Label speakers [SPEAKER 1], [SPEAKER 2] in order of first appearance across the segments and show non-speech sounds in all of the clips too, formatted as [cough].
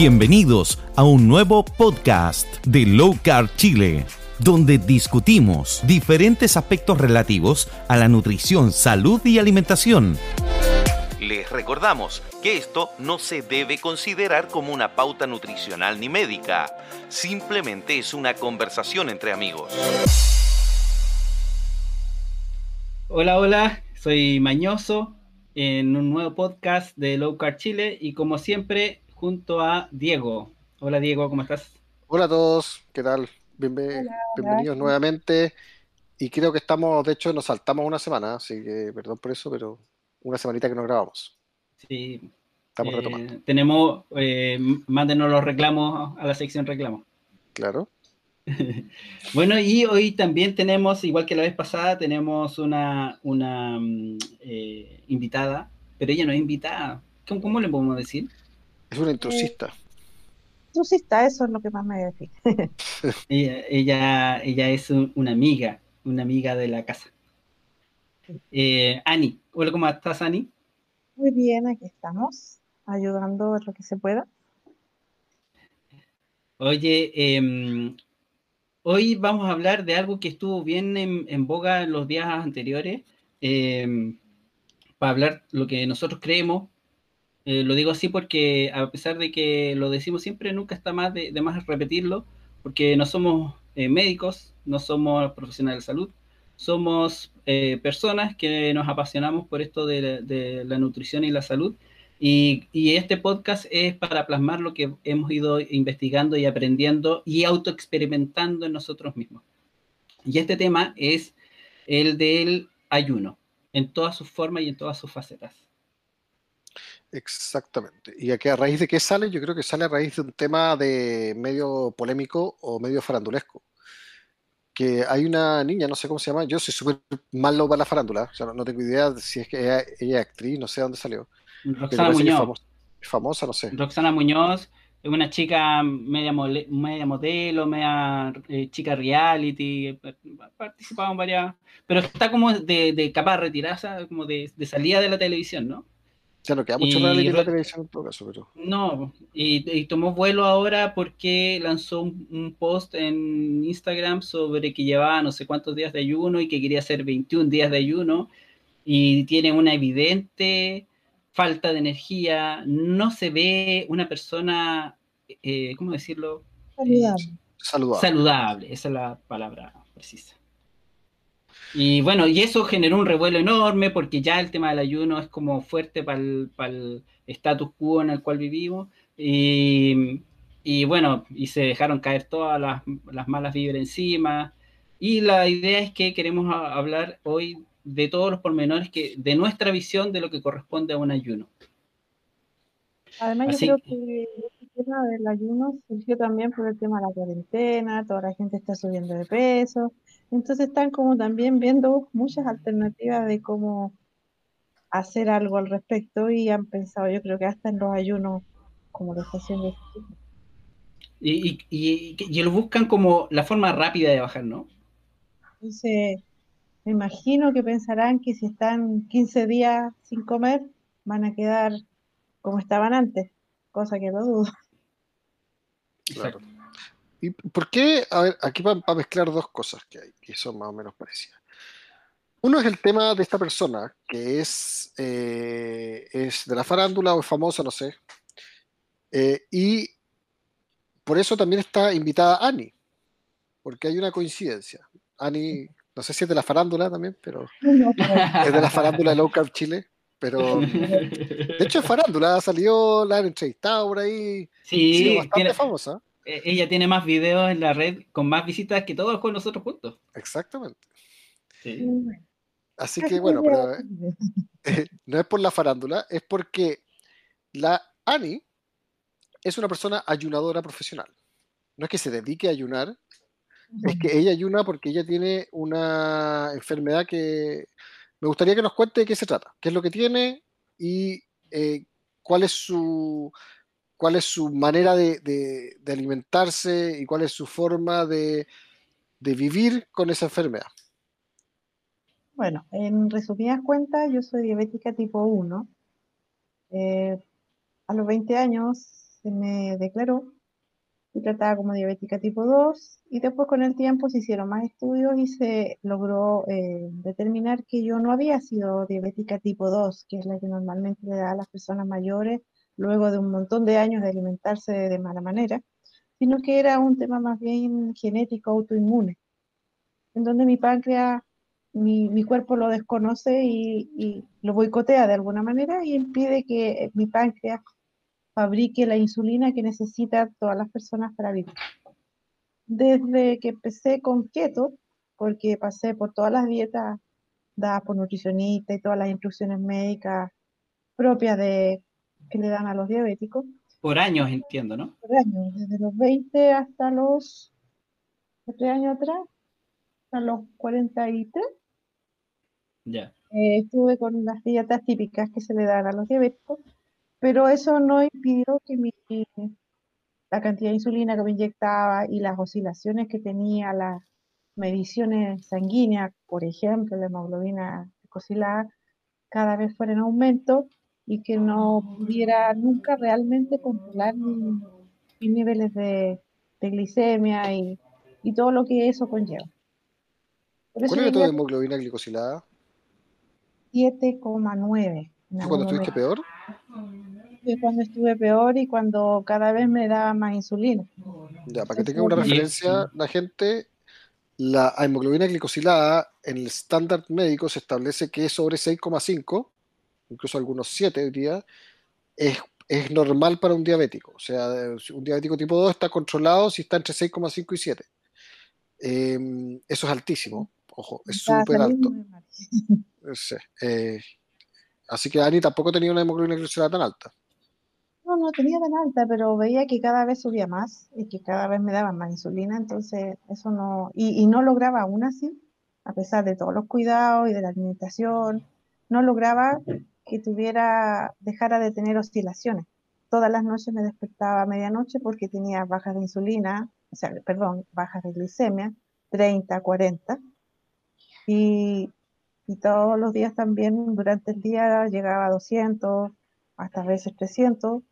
[SPEAKER 1] Bienvenidos a un nuevo podcast de Low Carb Chile, donde discutimos diferentes aspectos relativos a la nutrición, salud y alimentación. Les recordamos que esto no se debe considerar como una pauta nutricional ni médica, simplemente es una conversación entre amigos.
[SPEAKER 2] Hola, hola, soy Mañoso en un nuevo podcast de Low Carb Chile y como siempre junto a Diego. Hola Diego, ¿cómo estás?
[SPEAKER 3] Hola a todos, ¿qué tal? bienvenidos nuevamente. Y creo que estamos, de hecho, nos saltamos una semana, así que perdón por eso, pero una semanita que no grabamos.
[SPEAKER 2] Sí. Estamos eh, retomando. Tenemos, eh, mándenos los reclamos a la sección reclamos.
[SPEAKER 3] Claro. [laughs]
[SPEAKER 2] bueno, y hoy también tenemos, igual que la vez pasada, tenemos una, una mm, eh, invitada, pero ella no es invitada. ¿Cómo, le podemos decir?
[SPEAKER 3] Es una intrusista.
[SPEAKER 4] intrusista, eso es lo que más me decir. [laughs]
[SPEAKER 2] ella, ella, ella, es una amiga, una amiga de la casa. Eh, Ani, hola, ¿cómo estás, Ani?
[SPEAKER 4] Muy bien, aquí estamos, ayudando a lo que se pueda.
[SPEAKER 2] Oye, eh, Hoy vamos a hablar de algo que estuvo bien en, boga en los días anteriores, em, para hablar lo que nosotros creemos. Eh, lo digo así porque a pesar de que lo decimos siempre, nunca está más de, más repetirlo, porque no somos eh, médicos, no somos profesionales de salud, somos eh, personas que nos apasionamos por esto de la nutrición y la salud y, este podcast es para plasmar lo que hemos ido investigando y aprendiendo y autoexperimentando en nosotros mismos. Y este tema es el del ayuno, en todas sus formas y en todas sus facetas.
[SPEAKER 3] Exactamente. ¿Y aquí a raíz de qué sale? Yo creo que sale a raíz de un tema de medio polémico o medio farandulesco. Que hay una niña, no sé cómo se llama, yo soy súper malo para la farándula, o sea, no, tengo idea si es que ella, ella, es actriz, no sé dónde salió,
[SPEAKER 2] Roxana Muñoz.
[SPEAKER 3] Famosa, no sé.
[SPEAKER 2] Roxana Muñoz es una chica media, media modelo, media eh, chica reality, participado en varias, pero está como de, de capaz de retirarse, como de, de, salida de la televisión, ¿no?
[SPEAKER 3] Ya no queda mucho reality en la televisión en todo caso, pero...
[SPEAKER 2] No, y, tomó vuelo ahora porque lanzó un, un, post en Instagram sobre que llevaba no sé cuántos días de ayuno y que quería hacer 21 días de ayuno y tiene una evidente falta de energía, no se ve una persona, eh, ¿cómo decirlo?
[SPEAKER 4] Saludable.
[SPEAKER 2] saludable. esa es la palabra precisa. Y bueno, y eso generó un revuelo enorme porque ya el tema del ayuno es como fuerte para el, status quo en el cual vivimos. Y, y, bueno, y se dejaron caer todas las, las malas vibras encima. Y la idea es que queremos hablar hoy de todos los pormenores que, de nuestra visión de lo que corresponde a un ayuno.
[SPEAKER 4] Además, yo creo que el tema del ayuno surgió también por el tema de la cuarentena, toda la gente está subiendo de peso, entonces están como también viendo muchas alternativas de cómo hacer algo al respecto y han pensado, yo creo que hasta en los ayunos, como lo está haciendo.
[SPEAKER 2] Y, y, y, lo buscan como la forma rápida de bajar, ¿no?
[SPEAKER 4] Entonces, me imagino que pensarán que si están 15 días sin comer, van a quedar como estaban antes, cosa que no dudo.
[SPEAKER 3] Claro. ¿Y por qué? A ver, aquí para mezclar dos cosas que hay, que son más o menos parecidas. Uno es el tema de esta persona, que es, eh, es de la farándula o es famosa, no sé. Eh, y por eso también está invitada Ani, porque hay una coincidencia. Ani no sé si es de la farándula también, pero [laughs] es de la farándula de Low Carb Chile. Pero [laughs] de hecho es farándula, salió, la han entrevistado por ahí.
[SPEAKER 2] Sí,
[SPEAKER 3] bastante famosa.
[SPEAKER 2] E, ella tiene más videos en la red con más visitas que todos con nosotros juntos.
[SPEAKER 3] Exactamente. Así que bueno, pero, [laughs] eh, no es por la farándula, es porque la Ani es una persona ayunadora profesional. No es que se dedique a ayunar, es que ella ayuna porque ella tiene una enfermedad que me gustaría que nos cuente de qué se trata, qué es lo que tiene y eh, cuál es su cuál es su manera de, alimentarse y cuál es su forma de, vivir con esa enfermedad.
[SPEAKER 4] Bueno, en resumidas cuentas, yo soy diabética tipo 1. Eh, a los 20 años se me declaró y tratada como diabética tipo 2 y después con el tiempo se hicieron más estudios y se logró eh, determinar que yo no había sido diabética tipo 2, que es la que normalmente le da a las personas mayores luego de un montón de años de alimentarse de mala manera, sino que era un tema más bien genético, autoinmune, en donde mi páncreas, mi, mi cuerpo lo desconoce y, y lo boicotea de alguna manera y impide que mi páncreas fabrique la insulina que necesitan todas las personas para vivir. Desde que empecé con keto, porque pasé por todas las dietas dadas por nutricionistas y todas las instrucciones médicas propias de que le dan a los diabéticos.
[SPEAKER 2] Por años, entiendo, ¿no?
[SPEAKER 4] Por años, desde los 20 hasta los, tres años atrás, hasta los 43.
[SPEAKER 2] Ya.
[SPEAKER 4] Eh, estuve con las dietas típicas que se le dan a los diabéticos pero eso no impidió que mi, la cantidad de insulina que me inyectaba y las oscilaciones que tenía, las mediciones sanguíneas, por ejemplo, la hemoglobina glicosílada, cada vez fuera en aumento y que no pudiera nunca realmente controlar mis, niveles de, glicemia y, todo lo que eso conlleva.
[SPEAKER 3] ¿Cuál era tu hemoglobina glicosilada?
[SPEAKER 4] 7,9.
[SPEAKER 3] ¿Cuándo estuviste peor?
[SPEAKER 4] Cuando estuve peor y cuando cada vez me daba más insulina.
[SPEAKER 3] Ya, para que tenga una referencia, la gente, la hemoglobina glicosilada en el estándar médico se establece que es sobre 6,5, incluso algunos 7 hoy día, es, es, normal para un diabético. O sea, un diabético tipo 2 está controlado si está entre 6,5 y 7. Em, eso es altísimo, ojo, es súper alto. [laughs] Eh, así que Ani tampoco tenía una hemoglobina glicosilada tan alta.
[SPEAKER 4] No, no tenía tan alta, pero veía que cada vez subía más y que cada vez me daban más insulina, entonces eso no, y, no lograba aún así, a pesar de todos los cuidados y de la alimentación, no lograba que tuviera, dejara de tener oscilaciones. Todas las noches me despertaba a medianoche porque tenía bajas de insulina, o sea, perdón, bajas de glicemia, 30, 40, y, y todos los días también durante el día llegaba a 200, hasta a veces 300,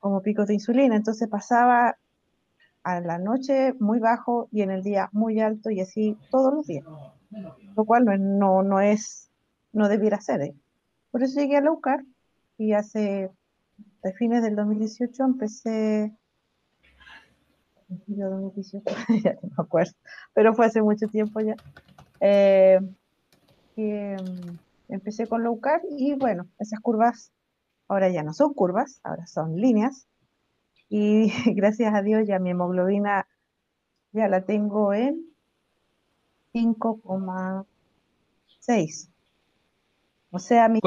[SPEAKER 4] como picos de insulina. Entonces pasaba a la noche muy bajo y en el día muy alto y así todos los días. Lo cual no, no, es, no debiera ser. ¿eh? Por eso llegué a la UCAR y hace, a fines del 2018 empecé, 2018, [laughs] ya no me acuerdo, pero fue hace mucho tiempo ya. Eh, mm, empecé con low carb y bueno, esas curvas Ahora ya no son curvas, ahora son líneas. Y [laughs] gracias a Dios ya mi hemoglobina ya la tengo en 5,6. O sea, mi...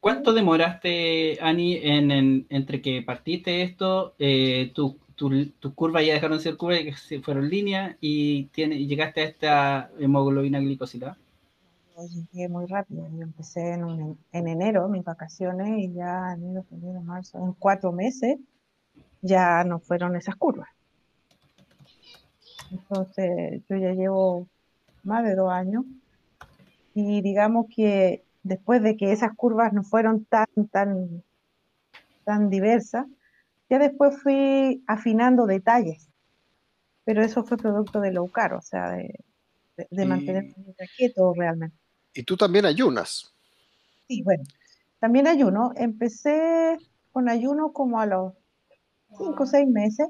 [SPEAKER 2] ¿Cuánto, demoraste, Ani, en, entre que partiste esto, eh, tus tu, curvas ya dejaron de ser curvas, fueron líneas y, llegaste a esta hemoglobina glicosilada?
[SPEAKER 4] Llegué muy rápido. Yo empecé en, en enero mis vacaciones y ya enero, febrero, marzo, en cuatro meses ya no fueron esas curvas. Entonces yo ya llevo más de dos años y digamos que después de que esas curvas no fueron tan, tan, tan diversas, ya después fui afinando detalles, pero eso fue producto de low carb, o sea, de, de, mantenerme quieto realmente.
[SPEAKER 3] Y tú también ayunas.
[SPEAKER 4] Sí, bueno, también ayuno. Empecé con ayuno como a los cinco o seis meses,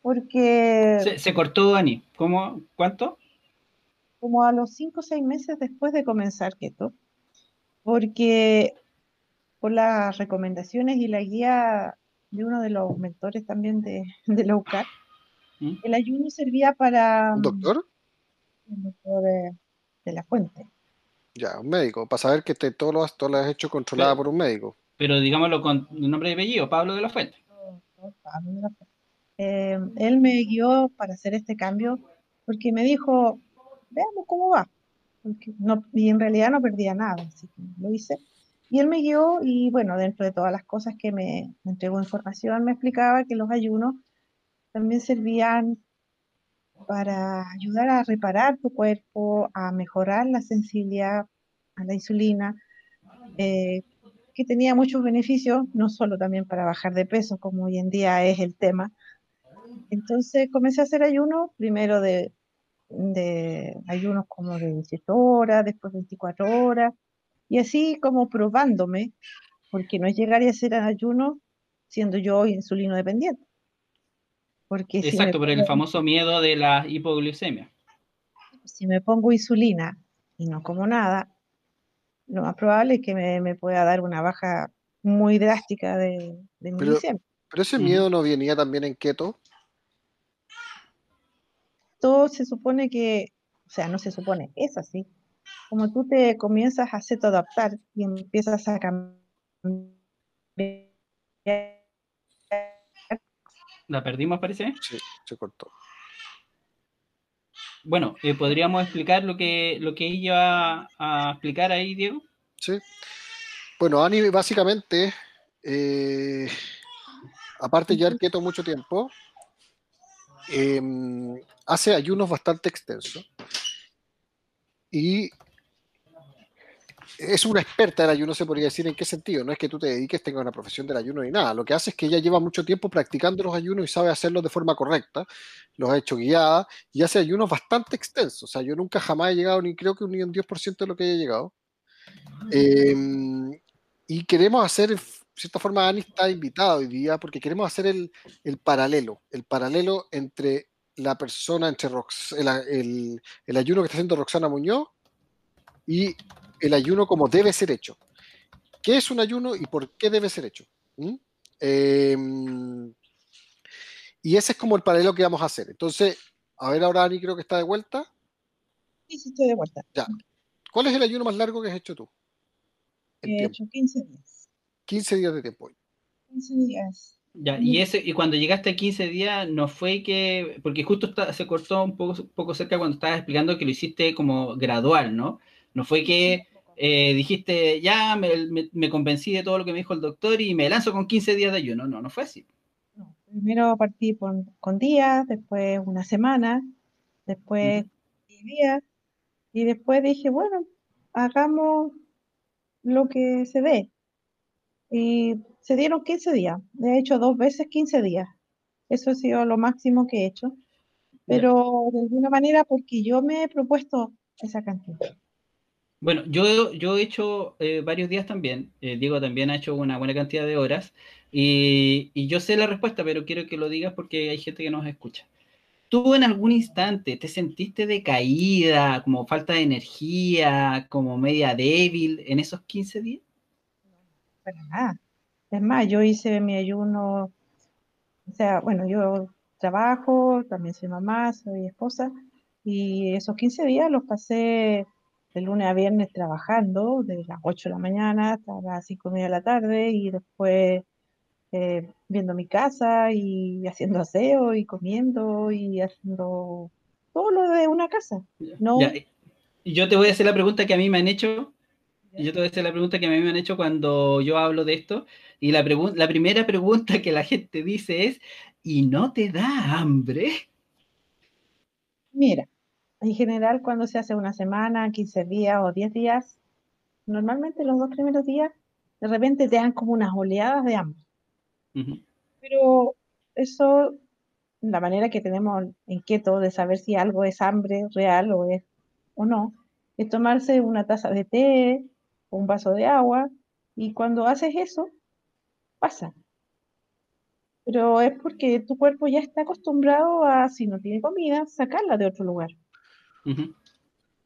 [SPEAKER 4] porque...
[SPEAKER 2] Se, cortó, Dani. ¿Cómo? ¿Cuánto?
[SPEAKER 4] Como a los cinco o seis meses después de comenzar keto, porque por las recomendaciones y la guía de uno de los mentores también de, de Low ¿Mm? el ayuno servía para...
[SPEAKER 3] ¿Un doctor?
[SPEAKER 4] Un doctor de la fuente.
[SPEAKER 3] Ya, un médico, para saber que te, todo, lo, todo lo has hecho controlada por un médico.
[SPEAKER 2] Pero digámoslo con nombre y apellido, Pablo de la Fuente.
[SPEAKER 4] Eh, él me guió para hacer este cambio porque me dijo, veamos cómo va. no, y en realidad no perdía nada, así que lo hice. Y él me guió y bueno, dentro de todas las cosas que me, me entregó información, me explicaba que los ayunos también servían para ayudar a reparar tu cuerpo, a mejorar la sensibilidad a la insulina, eh, que tenía muchos beneficios, no solo también para bajar de peso, como hoy en día es el tema. Entonces comencé a hacer ayuno, primero de, ayunos como de 18 horas, después 24 horas, y así como probándome, porque no es llegar y hacer ayuno siendo yo insulino dependiente.
[SPEAKER 2] Porque Exacto, por el famoso miedo de la hipoglucemia.
[SPEAKER 4] Si me pongo insulina y no como nada, lo más probable es que me, pueda dar una baja muy drástica de, de mi
[SPEAKER 3] pero, Pero ese miedo no venía también en keto.
[SPEAKER 4] Todo se supone que, o sea, no se supone, es así. Como tú te comienzas a hacer adaptar y empiezas a cambiar.
[SPEAKER 2] ¿La perdimos, parece?
[SPEAKER 3] Sí, se cortó.
[SPEAKER 2] Bueno, eh, ¿podríamos explicar lo que, lo que iba a explicar ahí, Diego?
[SPEAKER 3] Sí. Bueno, Ani básicamente, eh, aparte de llevar quieto mucho tiempo, em, hace ayunos bastante extensos. Y es una experta del ayuno, se podría decir en qué sentido. No es que tú te dediques, tengas una profesión del ayuno ni nada. Lo que hace es que ella lleva mucho tiempo practicando los ayunos y sabe hacerlos de forma correcta. Los ha hecho guiada y hace ayunos bastante extensos. O sea, yo nunca jamás he llegado ni creo que ni un 10% de lo que haya llegado. Em, y queremos hacer, de cierta forma, Ani está invitada hoy día porque queremos hacer el, el paralelo, el paralelo entre la persona, entre el, el ayuno que está haciendo Roxana Muñoz y el ayuno como debe ser hecho. ¿Qué es un ayuno y por qué debe ser hecho? ¿Mm? Em, y ese es como el paralelo que vamos a hacer. Entonces, a ver, ahora Ani creo que está de vuelta.
[SPEAKER 4] Sí, sí, estoy de vuelta.
[SPEAKER 3] Ya. ¿Cuál es el ayuno más largo que has hecho tú?
[SPEAKER 4] He hecho 15 días.
[SPEAKER 3] 15 días de tiempo.
[SPEAKER 4] 15 días.
[SPEAKER 2] Ya, y ese, y cuando llegaste a 15 días, no fue que, porque justo se cortó un poco, poco cerca cuando estabas explicando que lo hiciste como gradual, ¿no? No fue que eh, dijiste, ya me, convencí de todo lo que me dijo el doctor y me lanzo con 15 días de ayuno. No, no fue así.
[SPEAKER 4] primero partí con, días, después una semana, después 10 días, y después dije, bueno, hagamos lo que se dé. Y se dieron 15 días. He hecho dos veces 15 días. Eso ha sido lo máximo que he hecho. Pero de alguna manera porque yo me he propuesto esa cantidad.
[SPEAKER 2] Bueno, yo, yo he hecho eh, varios días también. Eh, Diego también ha hecho una buena cantidad de horas. Y, yo sé la respuesta, pero quiero que lo digas porque hay gente que nos escucha. ¿Tú en algún instante te sentiste decaída, como falta de energía, como media débil en esos 15 días?
[SPEAKER 4] Para nada. Es más, yo hice mi ayuno, o sea, bueno, yo trabajo, también soy mamá, soy esposa, y esos 15 días los pasé de lunes a viernes trabajando, de las 8 de la mañana hasta las 5 de la tarde, y después eh, viendo mi casa y haciendo aseo y comiendo y haciendo todo lo de una casa. No...
[SPEAKER 2] Y yo te voy a hacer la pregunta que a mí me han hecho. Yo te voy a hacer la pregunta que a mí me han hecho cuando yo hablo de esto. Y la, la primera pregunta que la gente dice es, ¿y no te da hambre?
[SPEAKER 4] Mira, en general cuando se hace una semana, 15 días o 10 días, normalmente los dos primeros días de repente te dan como unas oleadas de hambre. Pero eso, la manera que tenemos en keto de saber si algo es hambre real o, es, o no, es tomarse una taza de té o un vaso de agua y cuando haces eso, pasa. Pero es porque tu cuerpo ya está acostumbrado a, si no tiene comida, sacarla de otro lugar.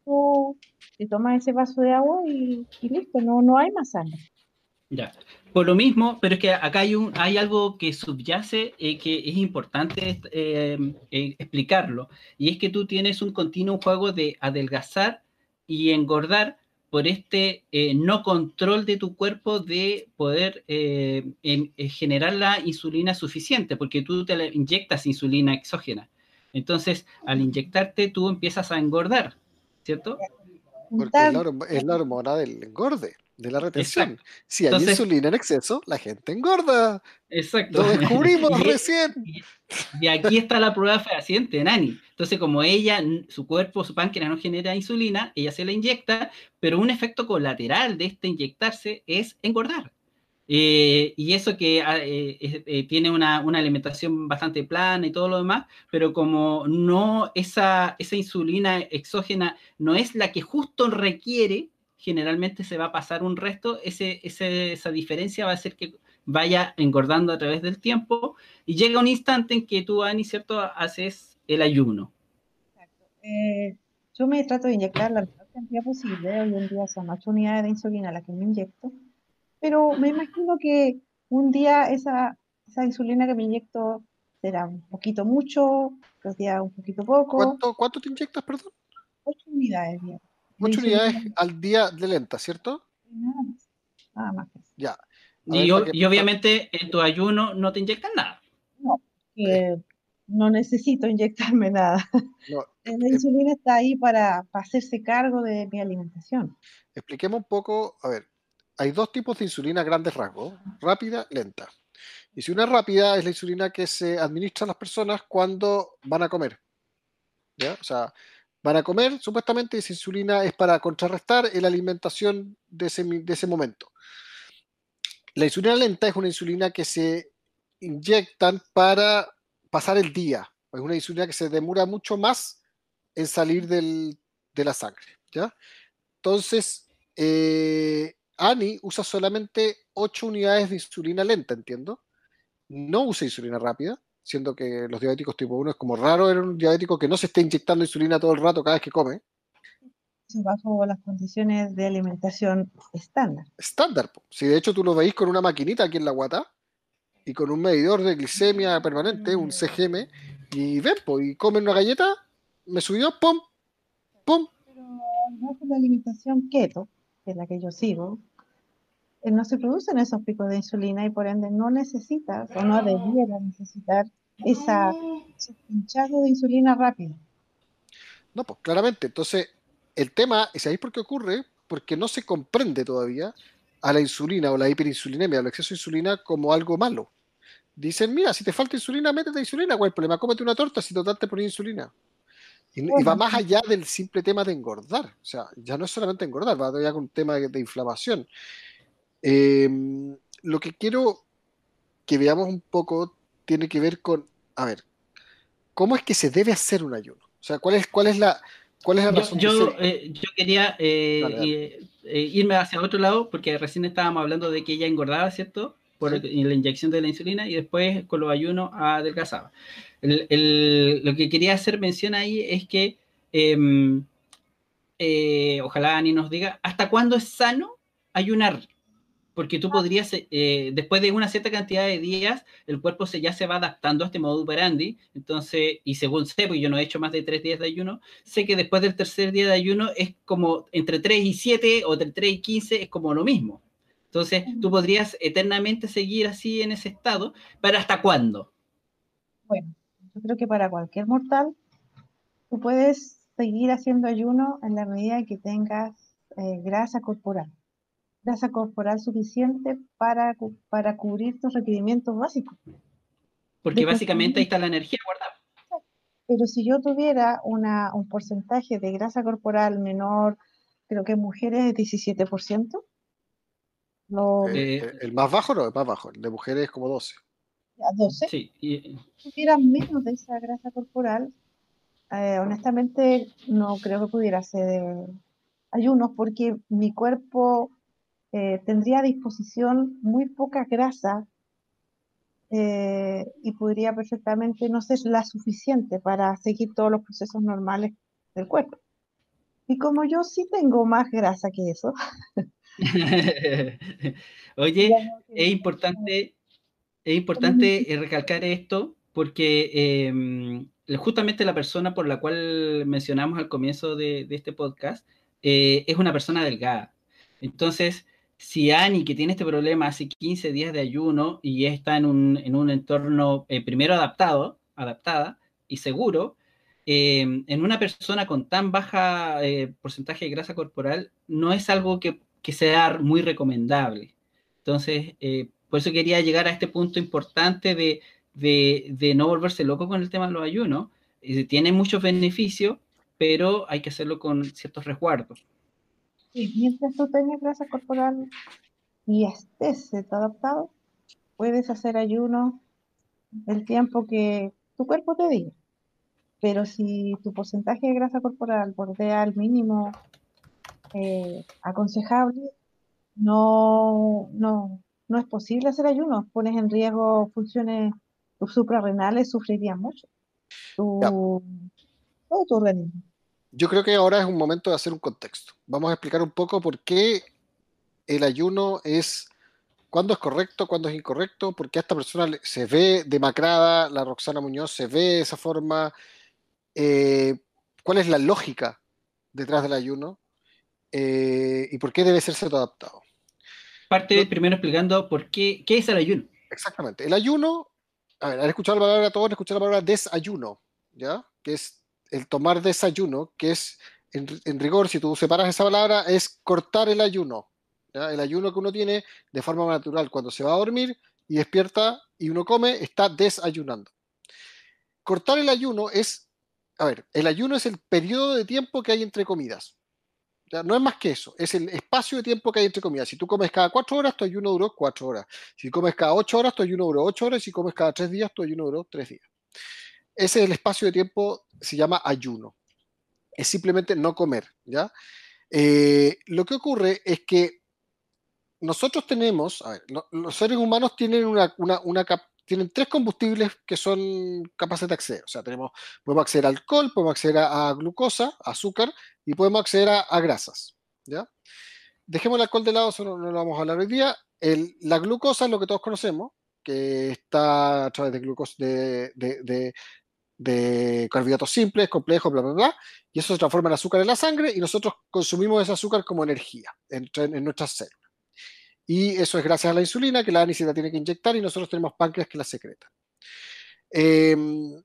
[SPEAKER 4] Tú te tomas ese vaso de agua y, listo, no, no hay más hambre.
[SPEAKER 2] Ya. Por lo mismo, pero es que acá hay, un, hay algo que subyace eh, que es importante eh, eh, explicarlo, y es que tú tienes un continuo juego de adelgazar y engordar por este no control de tu cuerpo de poder generar la insulina suficiente, porque tú te inyectas insulina exógena. Entonces, al inyectarte, tú empiezas a engordar, ¿cierto?
[SPEAKER 3] Porque es la, hormona del engorde de la retención. Si hay insulina en exceso, la gente engorda.
[SPEAKER 2] Exacto.
[SPEAKER 3] Lo descubrimos [laughs] recién.
[SPEAKER 2] Y, aquí está la prueba fehaciente, Nani. Entonces, como ella, su cuerpo, su páncreas no genera insulina, ella se la inyecta, pero un efecto colateral de este inyectarse es engordar. Eh, y eso que ah, eh, eh, tiene una, alimentación bastante plana y todo lo demás, pero como no esa, insulina exógena no es la que justo requiere, generalmente se va a pasar un resto, esa diferencia va a hacer que vaya engordando a través del tiempo y llega un instante en que tú, Ani, ¿cierto?, haces el ayuno.
[SPEAKER 4] Exacto. yo me trato de inyectar la menor cantidad posible, hoy en día son 8 unidades de insulina las que me inyecto, pero me imagino que un día esa, esa insulina que me inyecto será un poquito mucho, otros días un poquito poco.
[SPEAKER 3] ¿Cuánto, cuánto te inyectas, perdón?
[SPEAKER 4] Ocho unidades. Día.
[SPEAKER 3] Ocho unidades al día de lenta, ¿cierto?
[SPEAKER 4] Nada más. Nada más.
[SPEAKER 3] Ya.
[SPEAKER 2] Y, y, obviamente en tu ayuno no te inyectan nada.
[SPEAKER 4] No, que no necesito inyectarme nada. [laughs] la eh, insulina está ahí para, para, hacerse cargo de mi alimentación.
[SPEAKER 3] Expliquemos un poco, a ver, hay dos tipos de insulina grandes rasgos, rápida, lenta. Y si una rápida es la insulina que se administra a las personas cuando van a comer. ¿ya? O sea, van a comer, supuestamente esa insulina es para contrarrestar la alimentación de ese, de ese momento. La insulina lenta es una insulina que se inyectan para pasar el día. Es una insulina que se demora mucho más en salir del, de la sangre. ¿ya? Entonces, eh, Ani usa solamente 8 unidades de insulina lenta, entiendo. No usa insulina rápida, siendo que los diabéticos tipo 1 es como raro era un diabético que no se esté inyectando insulina todo el rato cada vez que come.
[SPEAKER 4] Bajo las condiciones de alimentación estándar.
[SPEAKER 3] Estándar. Si de hecho tú lo veis con una maquinita aquí en la guata y con un medidor de glicemia permanente, un CGM, y ven, y comen una galleta, me subió, pum, pum.
[SPEAKER 4] Pero bajo la alimentación keto, que es la que yo sigo, no se producen esos picos de insulina y por ende no necesitas o no debiera necesitar esa, ese pinchazo de insulina rápido.
[SPEAKER 3] No, pues claramente. Entonces, el tema, ¿y sabéis por qué ocurre? Porque no se comprende todavía a la insulina o la hiperinsulinemia, el exceso de insulina como algo malo. Dicen, mira, si te falta insulina, métete insulina, ¿cuál es el problema? Cómete una torta si total te pones insulina. Y, va más allá del simple tema de engordar. O sea, ya no es solamente engordar, va todavía con un tema de, de inflamación. Em, lo que quiero que veamos un poco tiene que ver con, a ver, ¿cómo es que se debe hacer un ayuno? O sea, ¿cuál es, cuál es la, cuál es la razón?
[SPEAKER 2] Yo, eh, yo quería eh, eh, irme hacia otro lado porque recién estábamos hablando de que ella engordaba, ¿cierto? Por la inyección de la insulina y después con los ayunos adelgazaba. lo que quería hacer mención ahí es que em, ojalá ni nos diga, ¿hasta cuándo es sano ayunar? Porque tú podrías, eh, después de una cierta cantidad de días, el cuerpo se, ya se va adaptando a este modo operandi, entonces, y según sé, porque yo no he hecho más de tres días de ayuno, sé que después del tercer día de ayuno es como entre 3 y 7 o entre 3 y 15 es como lo mismo. Entonces, tú podrías eternamente seguir así en ese estado, pero ¿hasta cuándo?
[SPEAKER 4] Bueno, yo creo que para cualquier mortal, tú puedes seguir haciendo ayuno en la medida que tengas eh, grasa corporal grasa corporal suficiente para, para cubrir tus requerimientos básicos.
[SPEAKER 2] Porque básicamente ahí está la energía guardada.
[SPEAKER 4] Pero si yo tuviera una, un porcentaje de grasa corporal menor, creo que en mujeres es 17%.
[SPEAKER 3] Eh, el, más bajo no, el más bajo, el de mujeres es como 12.
[SPEAKER 4] ¿A 12?
[SPEAKER 2] Sí.
[SPEAKER 4] Si tuviera menos de esa grasa corporal, eh, honestamente no creo que pudiera hacer ayunos porque mi cuerpo eh, tendría a disposición muy poca grasa eh, y podría perfectamente no ser la suficiente para seguir todos los procesos normales del cuerpo. Y como yo sí tengo más grasa que eso. [laughs]
[SPEAKER 2] Oye, es importante, es importante eh, recalcar esto porque em, justamente la persona por la cual mencionamos al comienzo de, de este podcast es una persona delgada. Entonces, si Ani, que tiene este problema, hace 15 días de ayuno y está en un, en un entorno eh, primero adaptado, adaptada y seguro, eh, en una persona con tan baja eh, porcentaje de grasa corporal, no es algo que, que sea muy recomendable. Entonces, por eso quería llegar a este punto importante de, de, de, no volverse loco con el tema de los ayunos. tiene muchos beneficios, pero hay que hacerlo con ciertos resguardos.
[SPEAKER 4] Sí, mientras tú tengas grasa corporal y estés adaptado, puedes hacer ayuno el tiempo que tu cuerpo te diga. Pero si tu porcentaje de grasa corporal bordea al mínimo eh, aconsejable, no, no, no es posible hacer ayuno. Pones en riesgo funciones tus suprarrenales, sufrirían mucho. todo tu organismo.
[SPEAKER 3] Yo creo que ahora es un momento de hacer un contexto. Vamos a explicar un poco por qué el ayuno es, cuándo es correcto, cuándo es incorrecto, porque a esta persona se ve demacrada, la Roxana Muñoz se ve de esa forma, eh, cuál es la lógica detrás del ayuno eh, y por qué debe ser adaptado.
[SPEAKER 2] Parte primero explicando por qué, qué es el ayuno.
[SPEAKER 3] Exactamente. El ayuno, a ver, han escuchado la palabra todos, han escuchado la palabra desayuno, ¿ya? Que es el tomar desayuno, que es, en, rigor, si tú separas esa palabra, es cortar el ayuno. El ayuno que uno tiene de forma natural cuando se va a dormir y despierta y uno come, está desayunando. Cortar el ayuno es, a ver, el ayuno es el periodo de tiempo que hay entre comidas. No es más que eso, es el espacio de tiempo que hay entre comidas. Si tú comes cada cuatro horas, tu ayuno duró cuatro horas. Si comes cada ocho horas, tu ayuno duró ocho horas. Si comes cada tres días, tu ayuno duró tres días. Ese es el espacio de tiempo, se llama ayuno. Es simplemente no comer, ¿ya? Eh, lo que ocurre es que nosotros tenemos, a ver, los seres humanos tienen, tres combustibles que son capaces de acceder. O sea, tenemos, podemos acceder a alcohol, podemos acceder a, glucosa, azúcar, y podemos acceder a, grasas, ¿ya? Dejemos el alcohol de lado, eso no, lo vamos a hablar hoy día. la glucosa es lo que todos conocemos, que está a través de glucosa, de carbohidratos simples, complejos, bla, bla, bla, y eso se transforma en azúcar en la sangre y nosotros consumimos ese azúcar como energía en, nuestras células. Y eso es gracias a la insulina que la ANI la tiene que inyectar y nosotros tenemos páncreas que la secreta. Em,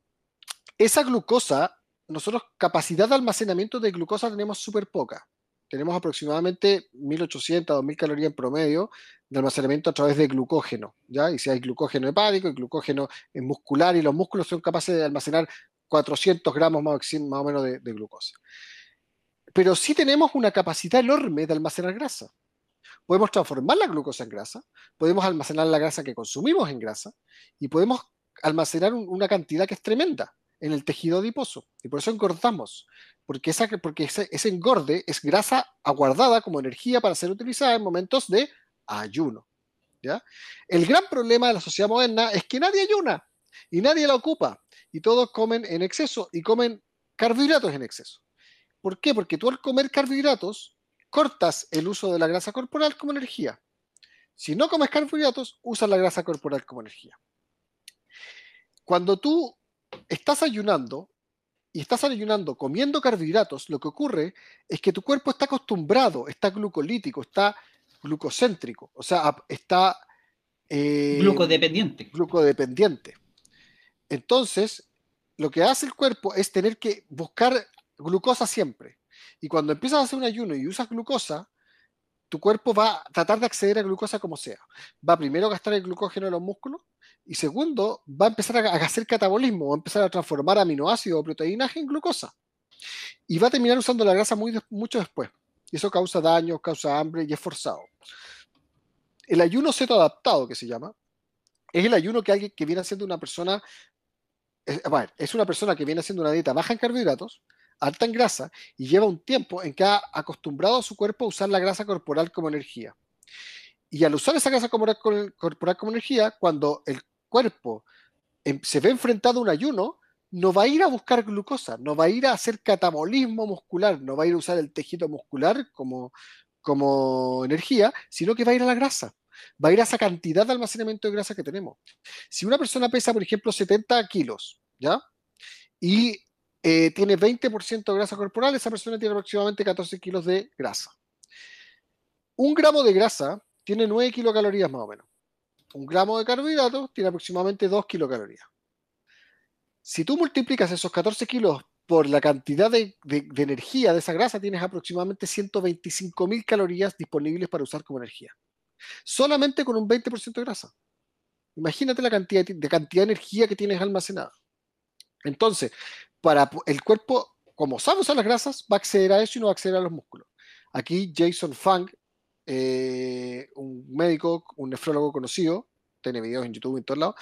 [SPEAKER 3] esa glucosa, nosotros capacidad de almacenamiento de glucosa tenemos súper poca tenemos aproximadamente 1800 a 2000 calorías en promedio de almacenamiento a través de glucógeno, ¿ya? Y si hay glucógeno hepático y glucógeno muscular y los músculos son capaces de almacenar 400 gramos más, o menos de, glucosa. Pero sí tenemos una capacidad enorme de almacenar grasa. Podemos transformar la glucosa en grasa, podemos almacenar la grasa que consumimos en grasa y podemos almacenar una cantidad que es tremenda en el tejido adiposo. Y por eso engordamos porque, esa, porque ese, engorde es grasa aguardada como energía para ser utilizada en momentos de ayuno. ¿ya? El gran problema de la sociedad moderna es que nadie ayuna y nadie la ocupa y todos comen en exceso y comen carbohidratos en exceso. ¿Por qué? Porque tú al comer carbohidratos cortas el uso de la grasa corporal como energía. Si no comes carbohidratos, usas la grasa corporal como energía. Cuando tú estás ayunando, y estás ayunando comiendo carbohidratos, lo que ocurre es que tu cuerpo está acostumbrado, está glucolítico, está glucocéntrico, o sea, está...
[SPEAKER 2] Eh, glucodependiente.
[SPEAKER 3] Glucodependiente. Entonces, lo que hace el cuerpo es tener que buscar glucosa siempre. Y cuando empiezas a hacer un ayuno y usas glucosa, tu cuerpo va a tratar de acceder a glucosa como sea. Va primero a gastar el glucógeno en los músculos y segundo, va a empezar a, hacer catabolismo, va a empezar a transformar aminoácidos o proteínas en glucosa. Y va a terminar usando la grasa mucho después. Y eso causa daño, causa hambre y es forzado. El ayuno adaptado, que se llama, es el ayuno que alguien que viene haciendo una persona, es, es una persona que viene haciendo una dieta baja en carbohidratos, alta en grasa, y lleva un tiempo en que ha acostumbrado a su cuerpo a usar la grasa corporal como energía. Y al usar esa grasa corporal como energía, cuando el em, se ve enfrentado a un ayuno, no va a ir a buscar glucosa, no va a ir a hacer catabolismo muscular, no va a ir a usar el tejido muscular como, como energía, sino que va a ir a la grasa, va a ir a esa cantidad de almacenamiento de grasa que tenemos. Si una persona pesa, por ejemplo, 70 kilos, ¿ya? Y eh, tiene 20% de grasa corporal, esa persona tiene aproximadamente 14 kilos de grasa. Un gramo de grasa tiene 9 kilocalorías más o menos un gramo de carbohidratos tiene aproximadamente 2 kilocalorías. Si tú multiplicas esos 14 kilos por la cantidad de, energía de esa grasa, tienes aproximadamente 125 mil calorías disponibles para usar como energía. Solamente con un 20% de grasa. Imagínate la cantidad de, cantidad de energía que tienes almacenada. Entonces, para el cuerpo, como sabe usar las grasas, va a acceder a eso y no va a acceder a los músculos. Aquí Jason Funk eh, un médico, un nefrólogo conocido, tiene videos en YouTube en todos lados,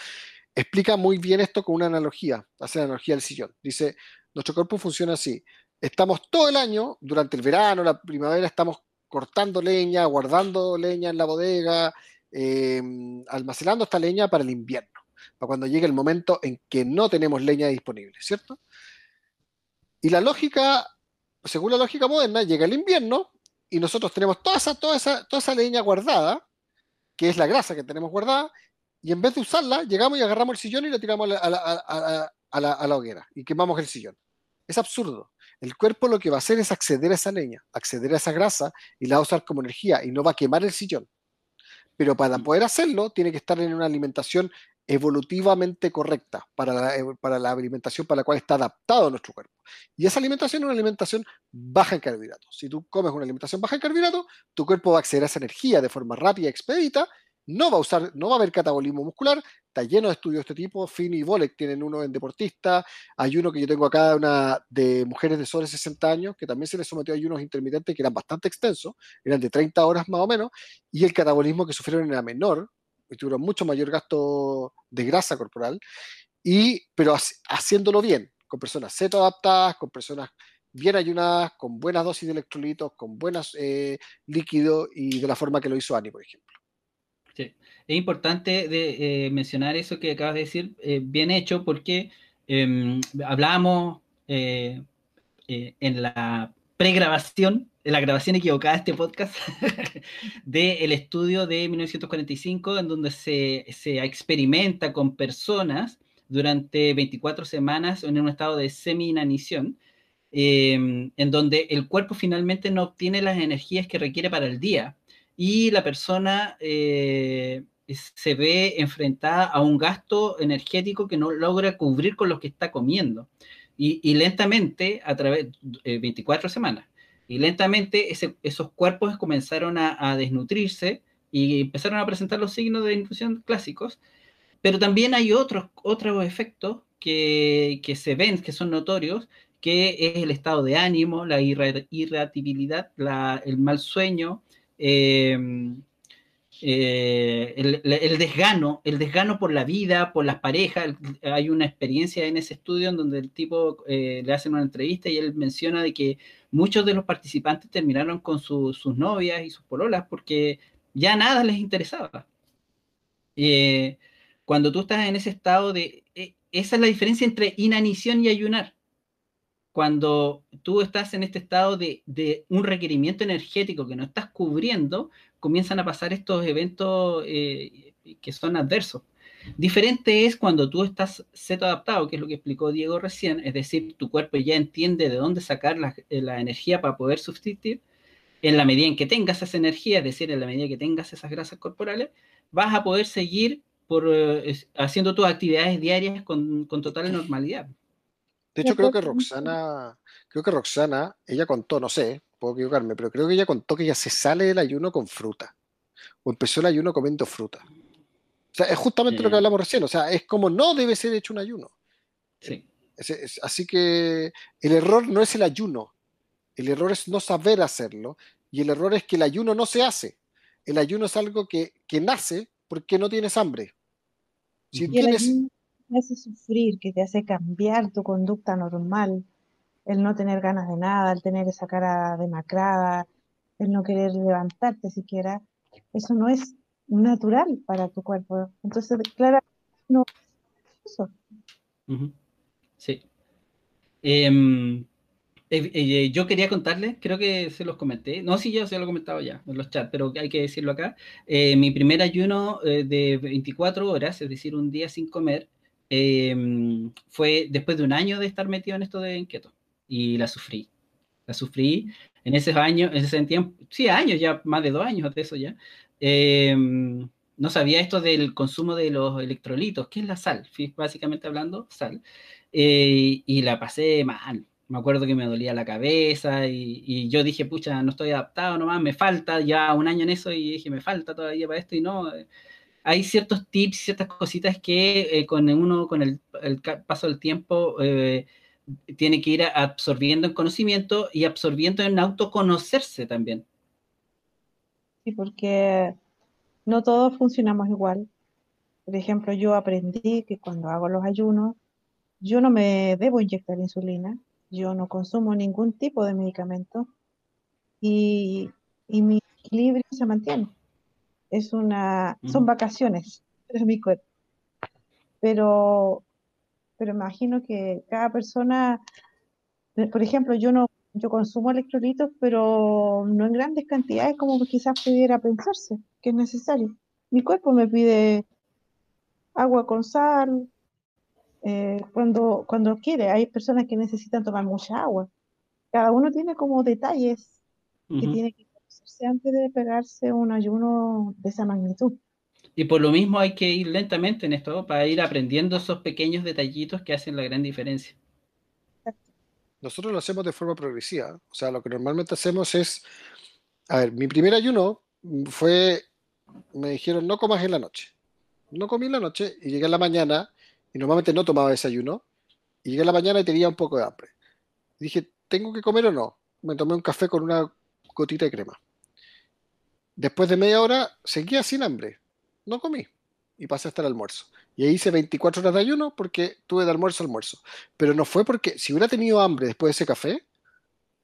[SPEAKER 3] explica muy bien esto con una analogía, hace la analogía del sillón. Dice, nuestro cuerpo funciona así. Estamos todo el año, durante el verano, la primavera, estamos cortando leña, guardando leña en la bodega, em, almacenando esta leña para el invierno, para cuando llegue el momento en que no tenemos leña disponible, ¿cierto? Y la lógica, según la lógica moderna, llega el invierno y nosotros tenemos toda esa, toda esa, toda esa leña guardada, que es la grasa que tenemos guardada, y en vez de usarla, llegamos y agarramos el sillón y lo tiramos a la, a la, hoguera y quemamos el sillón. Es absurdo. El cuerpo lo que va a hacer es acceder a esa leña, acceder a esa grasa y la va a usar como energía y no va a quemar el sillón. Pero para poder hacerlo, tiene que estar en una alimentación evolutivamente correcta para la, eh, para la alimentación para la cual está adaptado nuestro cuerpo. Y esa alimentación es una alimentación baja en carbohidratos. Si tú comes una alimentación baja en carbohidratos, tu cuerpo va a acceder a esa energía de forma rápida y expedita no va a usar, no va a haber catabolismo muscular, está lleno de estudios de este tipo, Fini y Bolek tienen uno en deportista, hay uno que yo tengo acá una de mujeres de sobre 60 años, que también se les sometió a ayunos intermitentes que eran bastante extensos, eran de 30 horas más o menos, y el catabolismo que sufrieron era menor, tuvieron mucho mayor gasto de grasa corporal, y, pero haciéndolo bien, con personas seto adaptadas, con personas bien ayunadas, con buenas dosis de electrolitos, con buenos eh, líquidos y de la forma que lo hizo Ani, por ejemplo.
[SPEAKER 2] Es importante eh, mencionar eso que acabas de decir, eh, bien hecho, porque em, hablamos eh, en la pregrabación, la grabación equivocada de este podcast, [laughs] del estudio de 1945, en donde se, se experimenta con personas durante 24 semanas en un estado de semi-inanición, em, en donde el cuerpo finalmente no obtiene las energías que requiere para el día y la persona eh, se ve enfrentada a un gasto energético que no logra cubrir con lo que está comiendo. Y, lentamente, a través de 24 semanas, y lentamente esos cuerpos comenzaron a, desnutrirse y empezaron a presentar los signos de desnutrición clásicos, pero también hay otros, otros efectos que, que se ven, que son notorios, que es el estado de ánimo, la irritabilidad, el mal sueño, Em, eh, el, desgano, el desgano por la vida, por las parejas. Hay una experiencia en ese estudio en donde el tipo eh, le hacen una entrevista y él menciona de que muchos de los participantes terminaron con sus novias y sus pololas porque ya nada les interesaba. Eh, cuando tú estás en ese estado de... esa es la diferencia entre inanición y ayunar cuando tú estás en este estado de, un requerimiento energético que no estás cubriendo, comienzan a pasar estos eventos eh, que son adversos. Diferente es cuando tú estás seto adaptado, que es lo que explicó Diego recién, es decir, tu cuerpo ya entiende de dónde sacar la, eh, energía para poder sustituir. En la medida en que tengas esa energía, es decir, en la medida que tengas esas grasas corporales, vas a poder seguir eh, haciendo tus actividades diarias con total normalidad.
[SPEAKER 3] De hecho, creo que Roxana, creo que Roxana, ella contó, no sé, puedo equivocarme, pero creo que ella contó que ella se sale del ayuno con fruta. O empezó el ayuno comiendo fruta. O sea, es justamente lo que hablamos recién. O sea, es como no debe ser hecho un ayuno.
[SPEAKER 2] Sí.
[SPEAKER 3] así que el error no es el ayuno. El error es no saber hacerlo. Y el error es que el ayuno no se hace. El ayuno es algo que, nace porque no tienes hambre.
[SPEAKER 4] Si tienes, te hace sufrir, que te hace cambiar tu conducta normal, el no tener ganas de nada, el tener esa cara demacrada, el no querer levantarte siquiera, eso no es natural para tu cuerpo. Entonces, claro, no eso.
[SPEAKER 2] Sí. Em, eh, eh, yo quería contarles, creo que se los comenté, no, sí, yo se lo he comentado ya en los chats, pero hay que decirlo acá. Eh, mi primer ayuno de 24 horas, es decir, un día sin comer, Em, fue después de un año de estar metido en esto de inquieto y la sufrí. La sufrí en esos años, en ese tiempo, sí, años, ya más de dos años de eso ya. Em, no sabía esto del consumo de los electrolitos, que es la sal, básicamente hablando, sal. Eh, y la pasé mal. Me acuerdo que me dolía la cabeza y, y, yo dije, pucha, no estoy adaptado nomás, me falta ya un año en eso y dije, me falta todavía para esto y no, hay ciertos tips, ciertas cositas que eh, con uno, con el, paso del tiempo, eh, tiene que ir absorbiendo en conocimiento y absorbiendo en autoconocerse también.
[SPEAKER 4] Sí, porque no todos funcionamos igual. Por ejemplo, yo aprendí que cuando hago los ayunos, yo no me debo inyectar insulina, yo no consumo ningún tipo de medicamento y, y mi equilibrio se mantiene. Es una, son vacaciones para mi cuerpo. Pero, pero imagino que cada persona, por ejemplo, yo no, yo consumo electrolitos, pero no en grandes cantidades como quizás pudiera pensarse que es necesario. Mi cuerpo me pide agua con sal, eh, cuando, cuando quiere. Hay personas que necesitan tomar mucha agua. Cada uno tiene como detalles que tiene que conocerse antes de pegarse un ayuno de esa magnitud.
[SPEAKER 2] Y por lo mismo hay que ir lentamente en esto para ir aprendiendo esos pequeños detallitos que hacen la gran diferencia.
[SPEAKER 3] Nosotros lo hacemos de forma progresiva. O sea, lo que normalmente hacemos es, a ver, mi primer ayuno fue, me dijeron, no comas en la noche. No comí en la noche y llegué a la mañana y normalmente no tomaba desayuno. Y llegué a la mañana y tenía un poco de hambre. Dije, ¿tengo que comer o no? Me tomé un café con una gotita de crema. Después de media hora seguía sin hambre. No comí y pasé hasta el almuerzo. Y ahí hice 24 horas de ayuno porque tuve de almuerzo a almuerzo. Pero no fue porque, si hubiera tenido hambre después de ese café,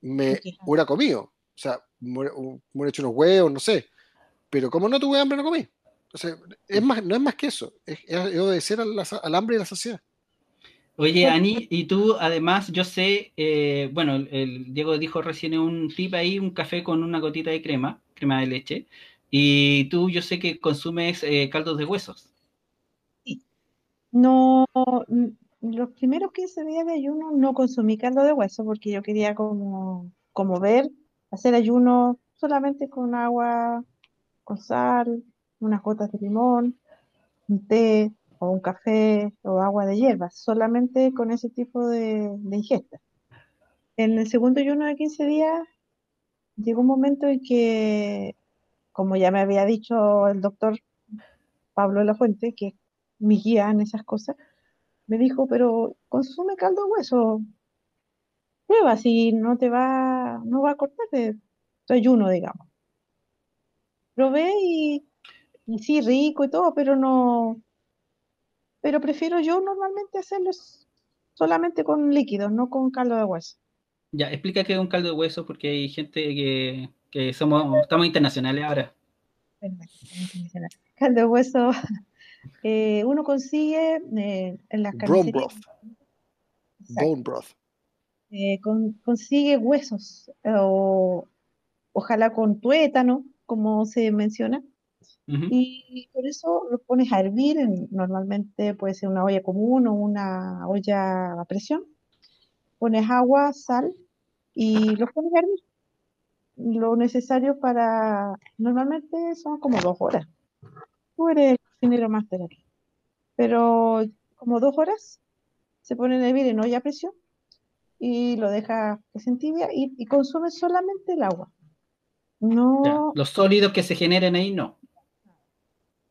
[SPEAKER 3] me hubiera comido. O sea, me hubiera hecho unos huevos, no sé. Pero como no tuve hambre, no comí. Entonces, es más, no es más que eso. Es, es obedecer al hambre y a la saciedad.
[SPEAKER 2] Oye, Ani, y tú además, yo sé, eh, bueno, el, Diego dijo recién un tip ahí, un café con una gotita de crema, crema de leche, y tú yo sé que consumes eh, caldos de huesos.
[SPEAKER 4] No, mm, los primeros 15 días de ayuno no consumí caldo de hueso porque yo quería como, como ver, hacer ayuno solamente con agua, con sal, unas gotas de limón, un té o un café o agua de hierbas, solamente con ese tipo de, ingesta. En el segundo ayuno de 15 días llegó un momento en que, como ya me había dicho el doctor Pablo de la Fuente, que es mi guía en esas cosas, me dijo, pero consume caldo de hueso, prueba si no te va, no va a cortar de tu ayuno, digamos. Probé y, y sí, rico y todo, pero no, pero prefiero yo normalmente hacerlo solamente con líquidos, no con caldo de hueso.
[SPEAKER 2] Ya, explica qué es un caldo de huesos porque hay gente que, que somos, estamos internacionales ahora.
[SPEAKER 4] Caldo de hueso, [laughs] eh, uno consigue eh, en las
[SPEAKER 3] Bone broth.
[SPEAKER 4] exacto,
[SPEAKER 3] Bone broth.
[SPEAKER 4] eh, con- consigue huesos, eh, o ojalá con tuétano, como se menciona, Y por eso los pones a hervir, en- normalmente puede ser una olla común o una olla a presión, pones agua, sal y los pones a hervir. Lo necesario para, normalmente son como dos horas. Tú eres el cocinero máster aquí, pero como dos horas se ponen a hervir en olla a presión y lo dejas que se entibia y, y consumes solamente el agua.
[SPEAKER 2] Ya,
[SPEAKER 4] No
[SPEAKER 2] Los sólidos que se generen ahí, no.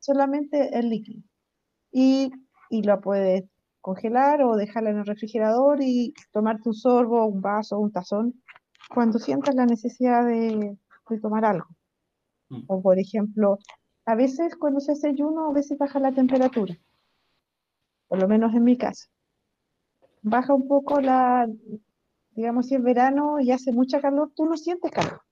[SPEAKER 4] Solamente el líquido. Y, y lo puedes congelar o dejarla en el refrigerador y tomarte un sorbo, un vaso, un tazón, cuando sientas la necesidad de, de tomar algo.
[SPEAKER 2] Mm.
[SPEAKER 4] O por ejemplo, a veces cuando se hace ayuno, a veces baja la temperatura, por lo menos en mi caso. Baja un poco la, digamos, si es verano y hace mucha calor, tú no sientes calor.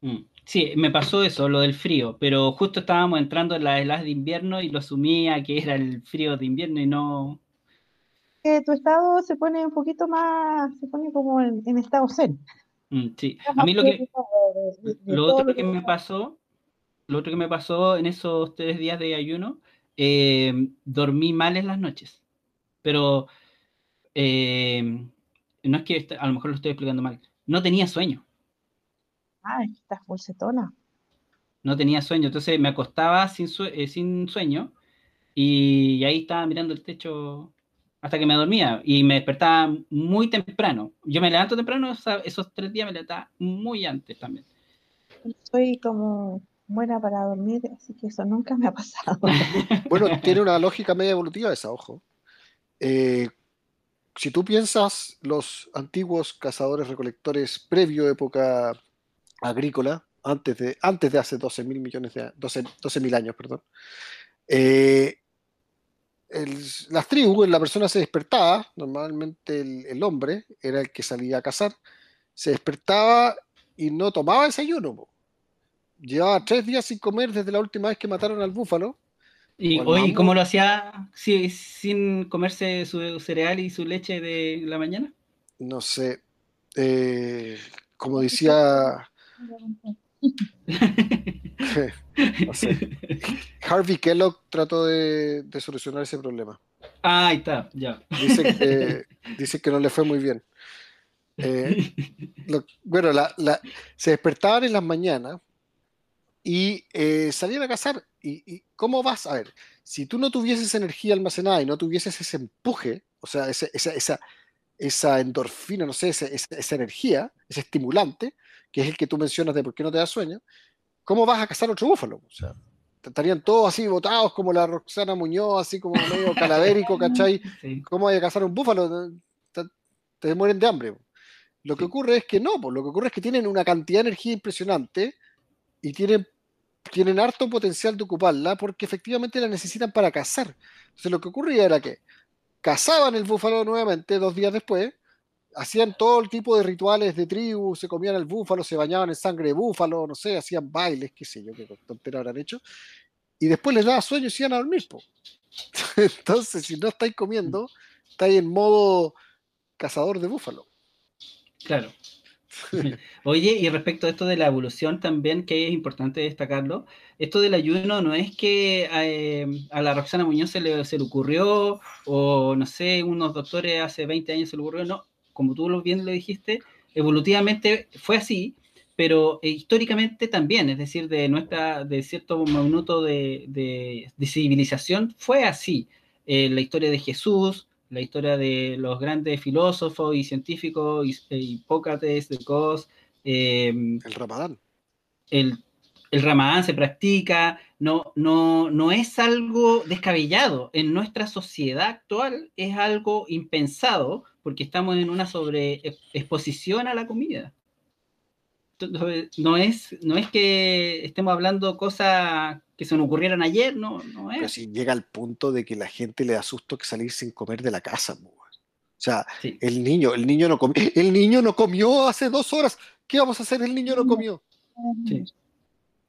[SPEAKER 2] Mm. Sí, me pasó eso, lo del frío, pero justo estábamos entrando en las heladas de invierno y lo asumía que era el frío de invierno y no.
[SPEAKER 4] Que tu estado se pone un poquito más, se pone como en, en estado zen.
[SPEAKER 2] Mm, sí, a mí lo que,
[SPEAKER 4] de, de-
[SPEAKER 2] lo otro que
[SPEAKER 4] que
[SPEAKER 2] me pasó, lo otro que me pasó en esos tres días de ayuno, eh, dormí mal en las noches, pero eh, no es que a lo mejor lo estoy explicando mal, no tenía sueño,
[SPEAKER 4] Ah, estás bolsetona.
[SPEAKER 2] no tenía sueño, entonces me acostaba sin, sue- eh, sin sueño y ahí estaba mirando el techo hasta que me dormía y me despertaba muy temprano. Yo me levanto temprano, o sea, esos tres días me levantaba muy antes también.
[SPEAKER 4] Soy como buena para dormir, así que eso nunca me ha pasado. [laughs]
[SPEAKER 3] Bueno, tiene una lógica media evolutiva esa, ojo. Eh, si tú piensas los antiguos cazadores recolectores previo época agrícola, antes de, antes de hace 12 mil millones de 12, 12 años, perdón. Eh, las tribus, la persona se despertaba, normalmente el, hombre era el que salía a cazar, se despertaba y no tomaba desayuno. Llevaba tres días sin comer desde la última vez que mataron al búfalo.
[SPEAKER 2] ¿Y hoy cómo lo hacía sin comerse su cereal y su leche de la mañana?
[SPEAKER 3] No sé. Eh, como decía [laughs] Harvey Kellogg trató de, solucionar ese problema.
[SPEAKER 2] Ah, ahí está, ya.
[SPEAKER 3] Dice que, no le fue muy bien. Eh, bueno, se despertaban en las mañanas y eh, salían a cazar. Y, cómo vas? A ver, si tú no tuvieses energía almacenada y no tuvieses ese empuje, o sea, esa, esa, esa endorfina, no sé, esa, esa, energía, ese estimulante, que es el que tú mencionas de por qué no te da sueño, ¿cómo vas a cazar otro búfalo? O sea, estarían todos así botados como la Roxana Muñoz, así como medio [laughs] calavérico, ¿cachai? ¿Cómo vas a cazar un búfalo? Te, mueren de hambre. Lo que ocurre es que no, pues lo que ocurre es que tienen una cantidad de energía impresionante y tienen, tienen harto potencial de ocuparla porque efectivamente la necesitan para cazar. Entonces lo que ocurría era que cazaban el búfalo nuevamente dos días después, hacían todo el tipo de rituales de tribu, se comían el búfalo, se bañaban en sangre de búfalo, no sé, hacían bailes, qué sé yo, qué tontera habrán hecho, y después les daba sueño y se iban a dormir. [laughs] Entonces, si no estáis comiendo, estáis en modo cazador de búfalo.
[SPEAKER 2] Claro. [laughs] Oye, y respecto a esto de la evolución también, que es importante destacarlo, esto del ayuno no es que eh, a la Roxana Muñoz se le, se le, ocurrió, o no sé, unos doctores hace 20 años se le ocurrió, no, como tú bien lo dijiste, evolutivamente fue así, pero eh, históricamente también, es decir, de nuestra, de cierto minuto de, de, civilización, fue así. Eh, la historia de Jesús, la historia de los grandes filósofos y científicos, eh, Hipócrates, de Cos,
[SPEAKER 3] el Ramadán.
[SPEAKER 2] El, el Ramadán se practica, no, no, no es algo descabellado. En nuestra sociedad actual es algo impensado porque estamos en una sobreexposición a la comida. No es, no es que estemos hablando cosas que se nos ocurrieron ayer, no, no es.
[SPEAKER 3] Pero si llega al punto de que la gente le da susto que salir sin comer de la casa. O sea, el niño, el niño no comió, el niño no comió hace dos horas. ¿Qué vamos a hacer? El niño no comió.
[SPEAKER 2] Sí.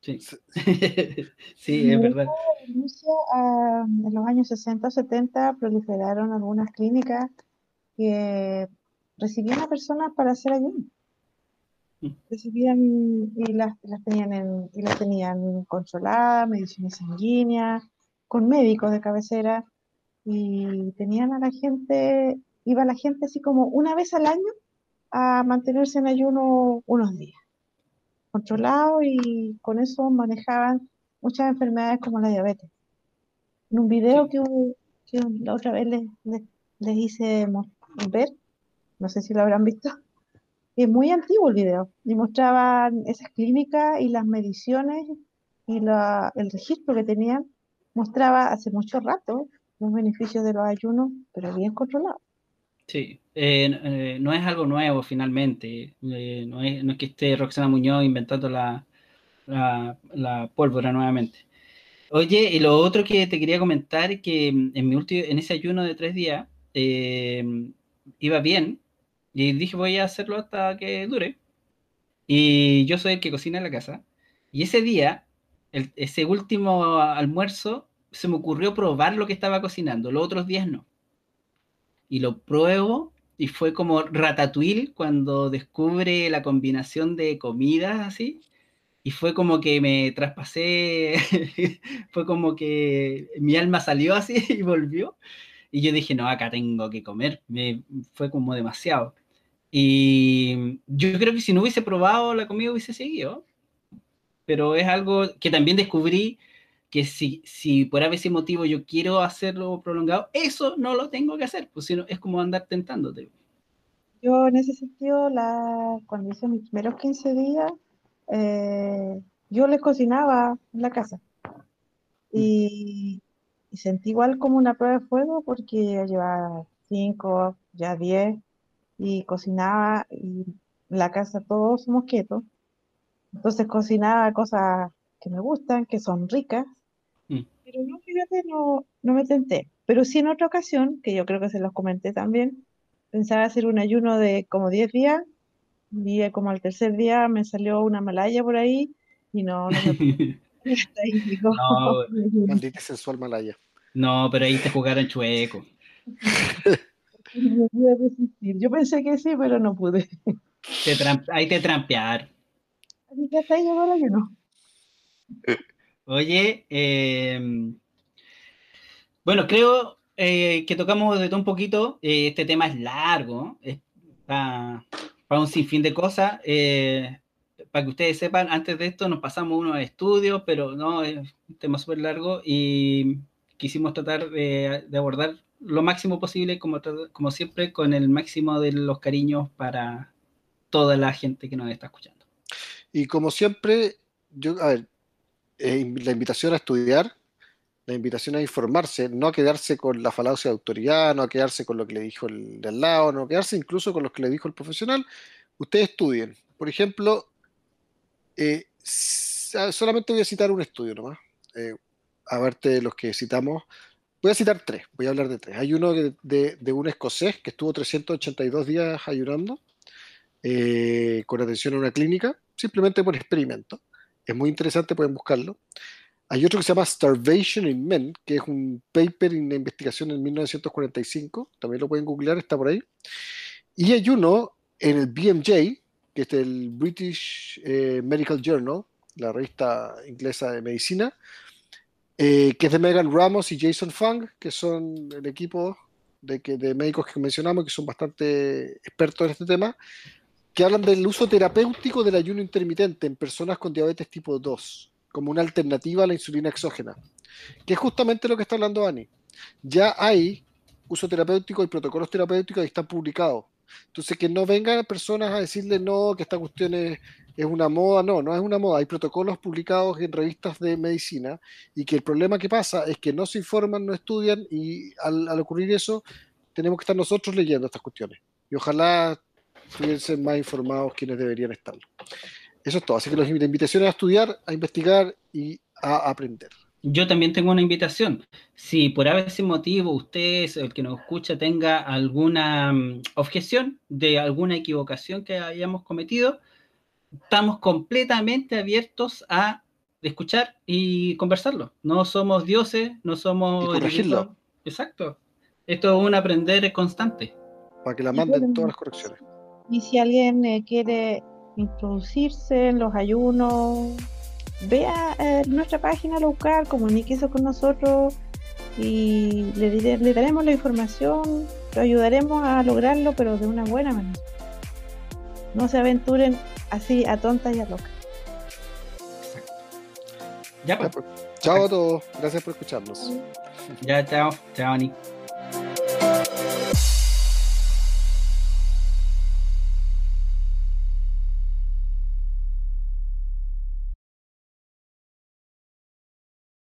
[SPEAKER 2] Sí, [laughs] sí es verdad.
[SPEAKER 4] En en los años 60 70 proliferaron algunas clínicas que recibían a personas para hacer ayuno. Mm. Recibían y las, las tenían en, y las tenían controladas, medicina sanguínea, con médicos de cabecera, y tenían a la gente, iba la gente así como una vez al año a mantenerse en ayuno unos días, controlado y con eso manejaban muchas enfermedades como la diabetes. En un video que, que la otra vez les, les, les hice ver, no sé si lo habrán visto, [laughs] es muy antiguo el video, y mostraban esas clínicas y las mediciones y la, el registro que tenían, mostraba hace mucho rato los beneficios de los ayunos, pero bien controlados.
[SPEAKER 2] Sí, eh, eh, no es algo nuevo finalmente, eh, no, es, no, es, que esté Roxana Muñoz inventando la, la, pólvora nuevamente. Oye, y lo otro que te quería comentar es que en, mi último, en ese ayuno de tres días, iba bien y dije voy a hacerlo hasta que dure. Y yo soy el que cocina en la casa. Y ese día, ese último almuerzo, se me ocurrió probar lo que estaba cocinando. Los otros días no. Y lo pruebo y fue como Ratatouille cuando descubre la combinación de comidas así. Y fue como que me traspasé, [laughs] fue como que mi alma salió así [laughs] y volvió. Y yo dije, no, acá tengo que comer. Me, fue como demasiado. Y yo creo que si no hubiese probado la comida hubiese seguido. Pero es algo que también descubrí que si, si por ese motivo yo quiero hacerlo prolongado, eso no lo tengo que hacer, pues sino es como andar tentándote.
[SPEAKER 4] Yo en ese sentido, la, cuando hice mis primeros 15 días, eh, yo les cocinaba en la casa. Y, y sentí igual como una prueba de fuego porque llevaba cinco, ya diez, y cocinaba y la casa todos somos quietos. Entonces cocinaba cosas que me gustan, que son ricas. Pero no, fíjate, no, no me tenté. Pero sí en otra ocasión, que yo creo que se los comenté también, pensaba hacer un ayuno de como 10 días, y como al tercer día me salió una malaya por ahí, y no, no me [laughs] [laughs]
[SPEAKER 2] No. [laughs]
[SPEAKER 3] Maldita sensual malaya.
[SPEAKER 2] No, pero ahí te jugaron chueco.
[SPEAKER 4] no pude resistir. Yo pensé que sí, pero no pude.
[SPEAKER 2] Te ahí te trampearon.
[SPEAKER 4] Así que hasta ahí llegó el ayuno.
[SPEAKER 2] Oye, eh, bueno, creo eh, que tocamos de todo un poquito. Eh, este tema es largo, es para un sinfín de cosas. Eh, para que ustedes sepan, antes de esto nos pasamos unos estudios, pero no, es un tema súper largo y quisimos tratar de, de abordar lo máximo posible, como, como siempre, con el máximo de los cariños para toda la gente que nos está escuchando.
[SPEAKER 3] Y como siempre, yo, a ver, la invitación a estudiar, la invitación a informarse, no a quedarse con la falacia de autoridad, no a quedarse con lo que le dijo el de al lado, no a quedarse incluso con lo que le dijo el profesional. Ustedes estudien. Por ejemplo, eh, s- solamente voy a citar un estudio nomás, eh, aparte de los que citamos. Voy a citar tres, voy a hablar de tres. Hay uno de, de- de un escocés que estuvo 382 días ayunando eh, con atención a una clínica, simplemente por experimento. Es muy interesante, pueden buscarlo. Hay otro que se llama Starvation in Men, que es un paper en investigación en 1945, también lo pueden googlear, está por ahí. Y hay uno en el BMJ, que es el British eh, Medical Journal, la revista inglesa de medicina, eh, que es de Megan Ramos y Jason Fung, que son el equipo de, que, de médicos que mencionamos, que son bastante expertos en este tema, que hablan del uso terapéutico del ayuno intermitente en personas con diabetes tipo 2, como una alternativa a la insulina exógena, que es justamente lo que está hablando Ani. Ya hay uso terapéutico y protocolos terapéuticos y están publicados. Entonces, que no vengan personas a decirle no, que esta cuestión es, es una moda, no, no es una moda. Hay protocolos publicados en revistas de medicina y que el problema que pasa es que no se informan, no estudian y al, al ocurrir eso, tenemos que estar nosotros leyendo estas cuestiones. Y ojalá estuviesen más informados quienes deberían estarlo. Eso es todo. Así que los la invitación es a estudiar, a investigar y a aprender.
[SPEAKER 2] Yo también tengo una invitación. Si por ese motivo usted, el que nos escucha, tenga alguna mm, objeción de alguna equivocación que hayamos cometido, estamos completamente abiertos a escuchar y conversarlo. No somos dioses, no somos...
[SPEAKER 3] Y corregirlo.
[SPEAKER 2] Exacto. Esto es un aprender constante.
[SPEAKER 3] Para que la manden todas las correcciones.
[SPEAKER 4] Y si alguien eh, quiere introducirse en los ayunos, vea eh, nuestra página local, comuníquese con nosotros y le, dire- le daremos la información, lo ayudaremos a lograrlo, pero de una buena manera. No se aventuren así a tontas y a locas.
[SPEAKER 2] Ya,
[SPEAKER 3] Ya,
[SPEAKER 2] pues.
[SPEAKER 3] pues. Chao a todos. Gracias por escucharnos.
[SPEAKER 2] Ya, chao. Chao, Nick.